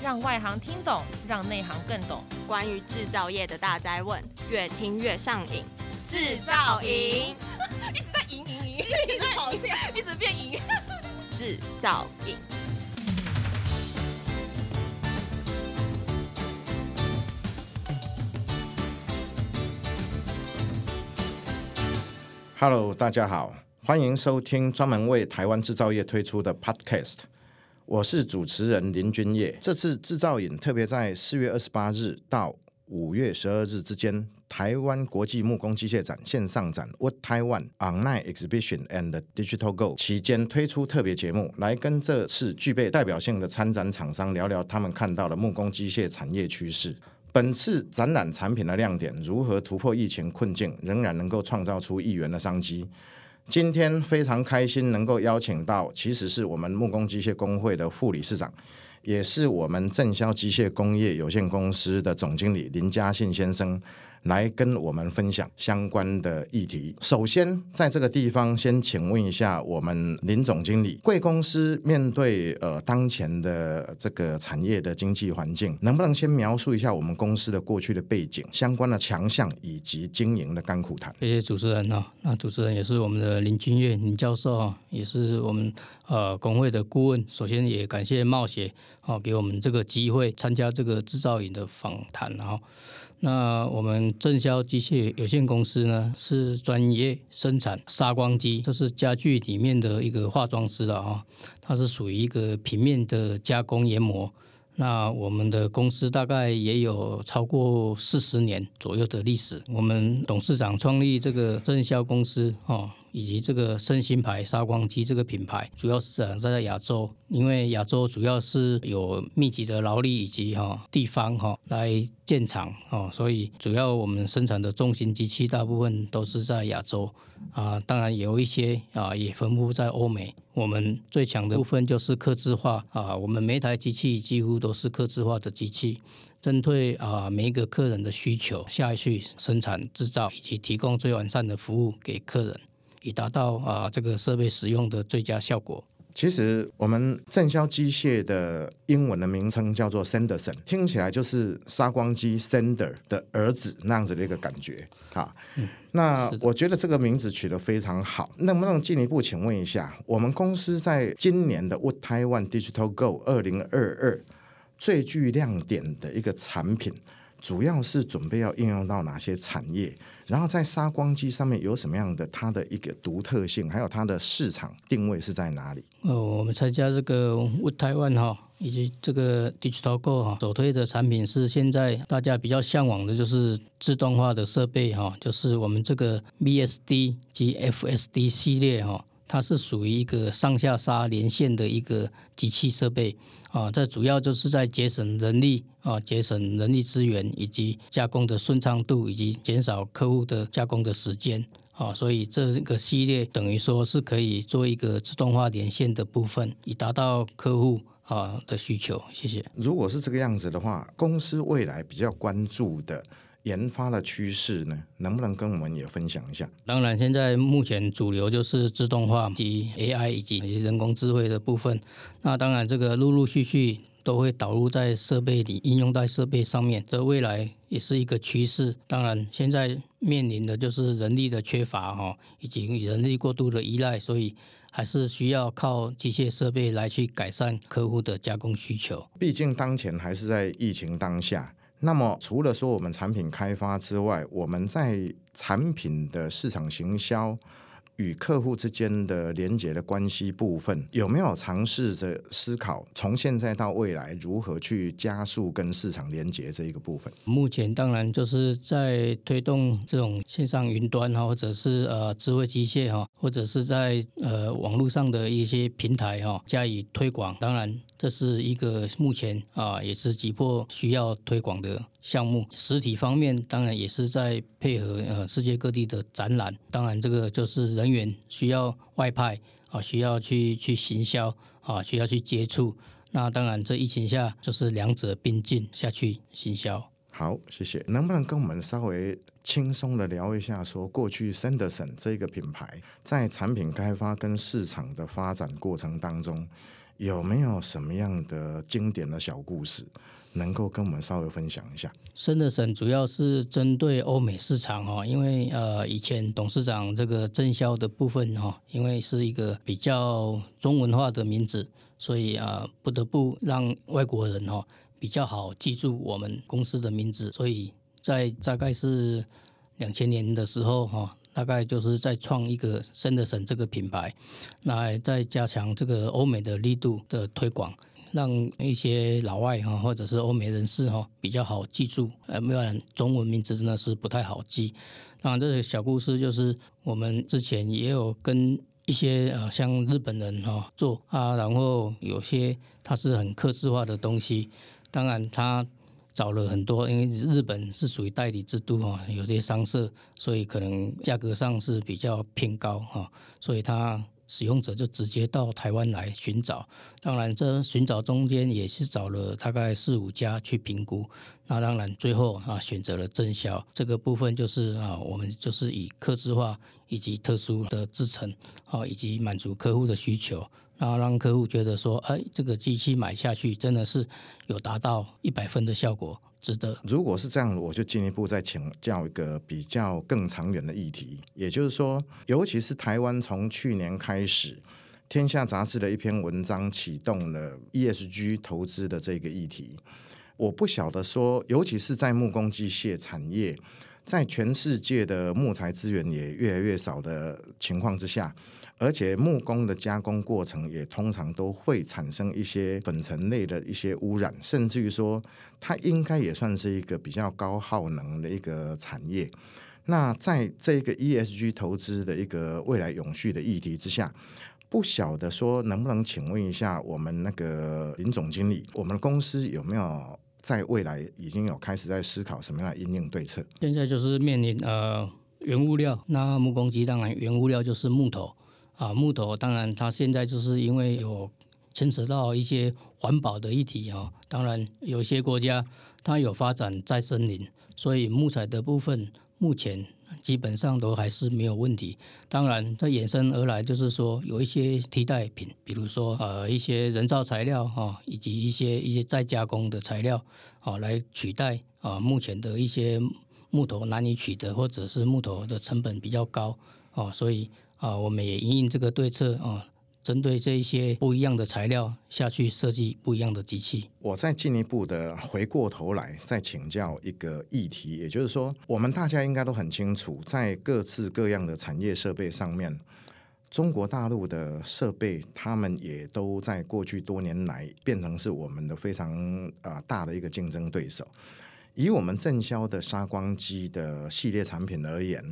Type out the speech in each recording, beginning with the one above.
让外行听懂，让内行更懂。关于制造业的大灾问，越听越上瘾。制造营 一直在赢赢赢，一直跑掉，一直变赢。制造营。Hello，大家好，欢迎收听专门为台湾制造业推出的 Podcast。我是主持人林君业。这次制造影特别在四月二十八日到五月十二日之间，台湾国际木工机械展线上展 （What Taiwan Online Exhibition and Digital Go 期间推出特别节目，来跟这次具备代表性的参展厂商聊聊他们看到的木工机械产业趋势。本次展览产品的亮点，如何突破疫情困境，仍然能够创造出亿元的商机。今天非常开心能够邀请到，其实是我们木工机械工会的副理事长，也是我们正销机械工业有限公司的总经理林嘉信先生。来跟我们分享相关的议题。首先，在这个地方，先请问一下我们林总经理，贵公司面对呃当前的这个产业的经济环境，能不能先描述一下我们公司的过去的背景、相关的强项以及经营的甘苦谈？谢谢主持人啊，那主持人也是我们的林君月林教授啊，也是我们呃工会的顾问。首先也感谢冒险啊，给我们这个机会参加这个制造营的访谈，然后。那我们正销机械有限公司呢，是专业生产砂光机，这是家具里面的一个化妆师了啊，它是属于一个平面的加工研磨。那我们的公司大概也有超过四十年左右的历史。我们董事长创立这个正销公司哦。以及这个升新牌砂光机这个品牌，主要是在在亚洲，因为亚洲主要是有密集的劳力以及哈地方哈来建厂哦，所以主要我们生产的重型机器大部分都是在亚洲啊，当然有一些啊也分布在欧美。我们最强的部分就是客制化啊，我们每一台机器几乎都是客制化的机器，针对啊每一个客人的需求下去生产制造，以及提供最完善的服务给客人。以达到啊这个设备使用的最佳效果。其实我们正销机械的英文的名称叫做 Sanderson，听起来就是杀光机 Sander 的儿子那样子的一个感觉啊。嗯、那我觉得这个名字取得非常好。能不能进一步请问一下，我们公司在今年的 Wood Taiwan Digital Go 二零二二最具亮点的一个产品，主要是准备要应用到哪些产业？然后在杀光机上面有什么样的它的一个独特性，还有它的市场定位是在哪里？哦，我们参加这个 Wood Taiwan 哈，以及这个 Digital Go 哈，首推的产品是现在大家比较向往的，就是自动化的设备哈，就是我们这个 VSD 及 FSD 系列哈。它是属于一个上下砂连线的一个机器设备啊，这主要就是在节省人力啊，节省人力资源以及加工的顺畅度，以及减少客户的加工的时间啊，所以这个系列等于说是可以做一个自动化连线的部分，以达到客户啊的需求。谢谢。如果是这个样子的话，公司未来比较关注的。研发的趋势呢，能不能跟我们也分享一下？当然，现在目前主流就是自动化及 AI 以及人工智慧的部分。那当然，这个陆陆续续都会导入在设备里，应用在设备上面。这未来也是一个趋势。当然，现在面临的就是人力的缺乏哈，以及人力过度的依赖，所以还是需要靠机械设备来去改善客户的加工需求。毕竟当前还是在疫情当下。那么，除了说我们产品开发之外，我们在产品的市场行销与客户之间的连接的关系部分，有没有尝试着思考从现在到未来如何去加速跟市场连接这一个部分？目前当然就是在推动这种线上云端哈，或者是呃智慧机械哈，或者是在呃网络上的一些平台哈加以推广。当然。这是一个目前啊，也是急迫需要推广的项目。实体方面，当然也是在配合呃世界各地的展览。当然，这个就是人员需要外派啊，需要去去行销啊，需要去接触。那当然，这疫情下就是两者并进下去行销。好，谢谢。能不能跟我们稍微轻松的聊一下，说过去 Sanderson 这个品牌在产品开发跟市场的发展过程当中，有没有什么样的经典的小故事，能够跟我们稍微分享一下？森德森主要是针对欧美市场哦，因为呃以前董事长这个郑销的部分哈，因为是一个比较中文化的名字，所以啊不得不让外国人哈比较好记住我们公司的名字，所以在大概是两千年的时候哈。大概就是在创一个森德森这个品牌，那再加强这个欧美的力度的推广，让一些老外哈或者是欧美人士哈比较好记住，呃，不然中文名字真的是不太好记。当然，这个小故事就是我们之前也有跟一些呃像日本人哈做啊，然后有些它是很客制化的东西，当然他。找了很多，因为日本是属于代理制度哈，有些商社，所以可能价格上是比较偏高哈，所以他使用者就直接到台湾来寻找。当然，这寻找中间也是找了大概四五家去评估，那当然最后啊选择了郑销这个部分，就是啊我们就是以客制化以及特殊的制成啊，以及满足客户的需求。然后让客户觉得说，哎，这个机器买下去真的是有达到一百分的效果，值得。如果是这样，我就进一步再请教一个比较更长远的议题，也就是说，尤其是台湾从去年开始，《天下》杂志的一篇文章启动了 ESG 投资的这个议题。我不晓得说，尤其是在木工机械产业，在全世界的木材资源也越来越少的情况之下。而且木工的加工过程也通常都会产生一些粉尘类的一些污染，甚至于说它应该也算是一个比较高耗能的一个产业。那在这个 ESG 投资的一个未来永续的议题之下，不晓得说能不能请问一下我们那个林总经理，我们公司有没有在未来已经有开始在思考什么样的应用对策？现在就是面临呃原物料，那木工机当然原物料就是木头。啊，木头当然，它现在就是因为有牵扯到一些环保的议题啊。当然，有些国家它有发展再生林，所以木材的部分目前基本上都还是没有问题。当然，它衍生而来就是说有一些替代品，比如说呃一些人造材料哈，以及一些一些再加工的材料啊，来取代啊目前的一些木头难以取得，或者是木头的成本比较高啊，所以。啊，我们也应应这个对策啊，针对这一些不一样的材料下去设计不一样的机器。我再进一步的回过头来再请教一个议题，也就是说，我们大家应该都很清楚，在各式各样的产业设备上面，中国大陆的设备，他们也都在过去多年来变成是我们的非常啊大的一个竞争对手。以我们正销的砂光机的系列产品而言。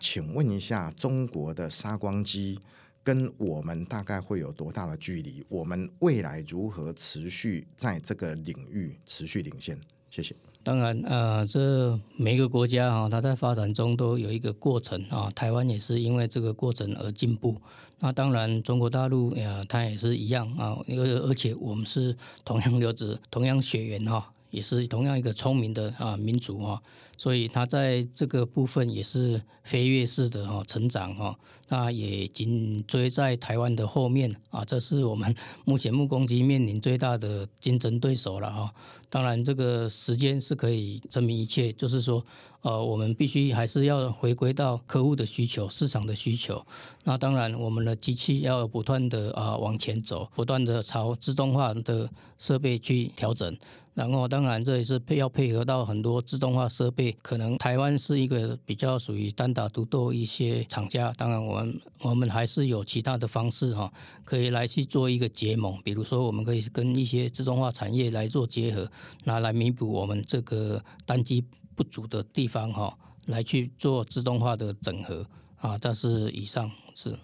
请问一下，中国的砂光机跟我们大概会有多大的距离？我们未来如何持续在这个领域持续领先？谢谢。当然，呃，这每个国家哈，它在发展中都有一个过程啊。台湾也是因为这个过程而进步。那当然，中国大陆呀，它也是一样啊。而而且我们是同样流子、同样血缘哈。也是同样一个聪明的啊民族哈，所以他在这个部分也是飞跃式的哈成长哈，那也紧追在台湾的后面啊，这是我们目前木工机面临最大的竞争对手了哈。当然，这个时间是可以证明一切，就是说。呃，我们必须还是要回归到客户的需求、市场的需求。那当然，我们的机器要不断的啊往前走，不断的朝自动化的设备去调整。然后，当然这也是配要配合到很多自动化设备。可能台湾是一个比较属于单打独斗一些厂家。当然，我们我们还是有其他的方式哈，可以来去做一个结盟。比如说，我们可以跟一些自动化产业来做结合，拿来弥补我们这个单机。不足的地方哈，来去做自动化的整合啊。但是以上是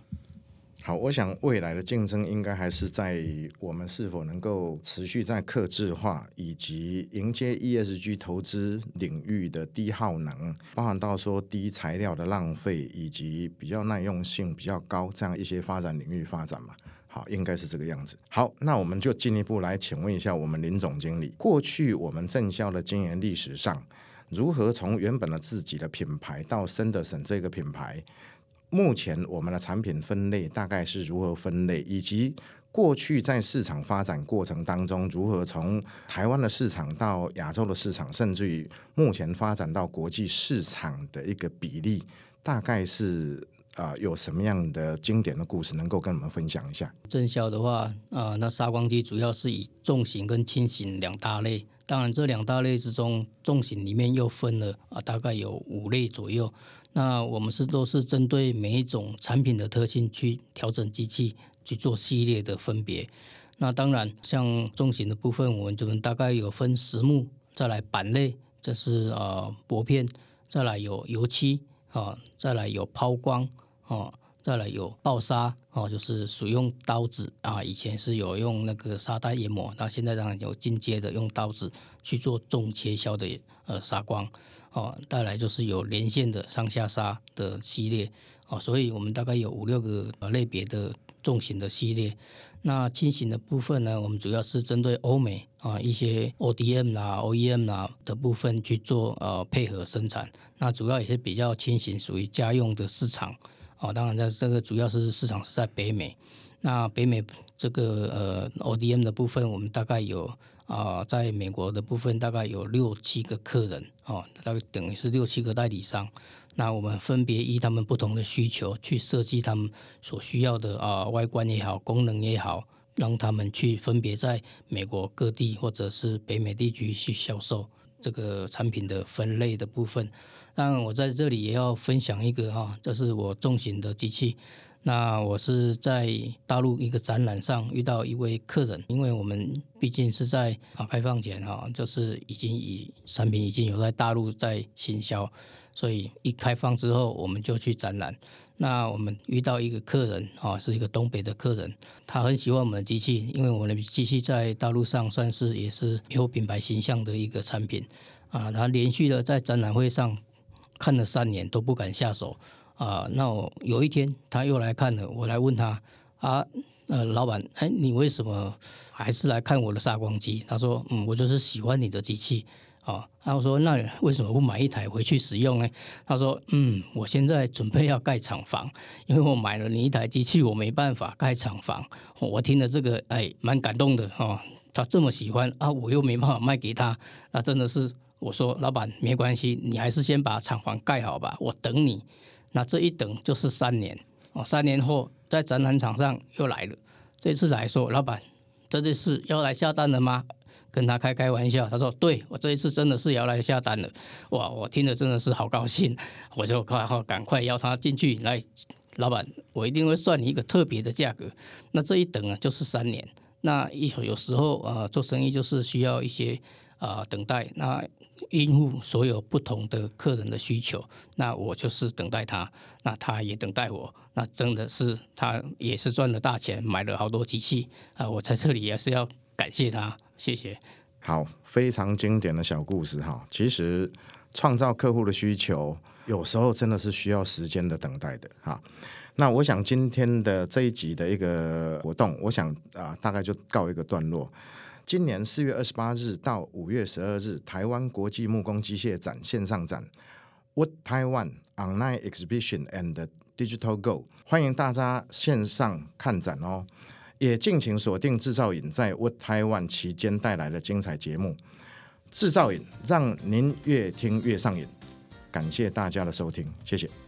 好，我想未来的竞争应该还是在我们是否能够持续在克制化以及迎接 ESG 投资领域的低耗能，包含到说低材料的浪费以及比较耐用性比较高这样一些发展领域发展嘛。好，应该是这个样子。好，那我们就进一步来请问一下我们林总经理，过去我们正销的经营历史上。如何从原本的自己的品牌到森德森这个品牌？目前我们的产品分类大概是如何分类？以及过去在市场发展过程当中，如何从台湾的市场到亚洲的市场，甚至于目前发展到国际市场的一个比例，大概是啊、有什么样的经典的故事能够跟我们分享一下？生肖的话，啊、那砂光机主要是以重型跟轻型两大类。当然，这两大类之中，重型里面又分了啊，大概有五类左右。那我们是都是针对每一种产品的特性去调整机器，去做系列的分别。那当然，像重型的部分，我们就大概有分实木，再来板类，这是呃薄片，再来有油漆啊，再来有抛光哦。再来有爆砂哦，就是使用刀子啊，以前是有用那个砂带研磨，那现在当然有进阶的用刀子去做重切削的呃砂光哦。再来就是有连线的上下砂的系列哦，所以我们大概有五六个呃类别的重型的系列。那轻型的部分呢，我们主要是针对欧美啊一些 ODM 啊 OEM 啊的部分去做呃配合生产。那主要也是比较轻型，属于家用的市场。哦，当然，在这个主要是市场是在北美。那北美这个呃 ODM 的部分，我们大概有啊、在美国的部分大概有六七个客人哦，大概等于是六七个代理商。那我们分别依他们不同的需求去设计他们所需要的啊、外观也好，功能也好，让他们去分别在美国各地或者是北美地区去销售。这个产品的分类的部分，那我在这里也要分享一个哈，这是我重型的机器。那我是在大陆一个展览上遇到一位客人，因为我们毕竟是在啊开放前哈，就是已经以产品已经有在大陆在行销。所以一开放之后，我们就去展览。那我们遇到一个客人啊，是一个东北的客人，他很喜欢我们的机器，因为我们的机器在大陆上算是也是有品牌形象的一个产品啊。他连续的在展览会上看了三年都不敢下手啊。那我有一天他又来看了，我来问他啊，呃，老板，哎，你为什么还是来看我的砂光机？他说，嗯，我就是喜欢你的机器。哦，然后说，那为什么不买一台回去使用呢？他说，嗯，我现在准备要盖厂房，因为我买了你一台机器，我没办法盖厂房。我听了这个，哎，蛮感动的哦。他这么喜欢啊，我又没办法卖给他，那真的是我说，老板没关系，你还是先把厂房盖好吧，我等你。那这一等就是三年哦，三年后在展览场上又来了，这次来说，老板，这次要来下单了吗？跟他开开玩笑，他说：“对，我这一次真的是要来下单了。”哇，我听了真的是好高兴，我就快好赶快邀他进去来。老板，我一定会算你一个特别的价格。那这一等啊，就是三年。那一有时候啊、做生意就是需要一些啊、等待，那应付所有不同的客人的需求。那我就是等待他，那他也等待我。那真的是他也是赚了大钱，买了好多机器啊、我在这里也是要感谢他。谢谢。好，非常经典的小故事哈。其实创造客户的需求，有时候真的是需要时间的等待的哈。那我想今天的这一集的一个活动，我想啊，大概就告一个段落。今年四月二十八日到五月十二日，台湾国际木工机械展线上展，Wood Taiwan Online Exhibition and Digital Go，欢迎大家线上看展哦。也敬请锁定制造瘾在 Wood Taiwan 期间带来的精彩节目，制造瘾让您越听越上瘾。感谢大家的收听，谢谢。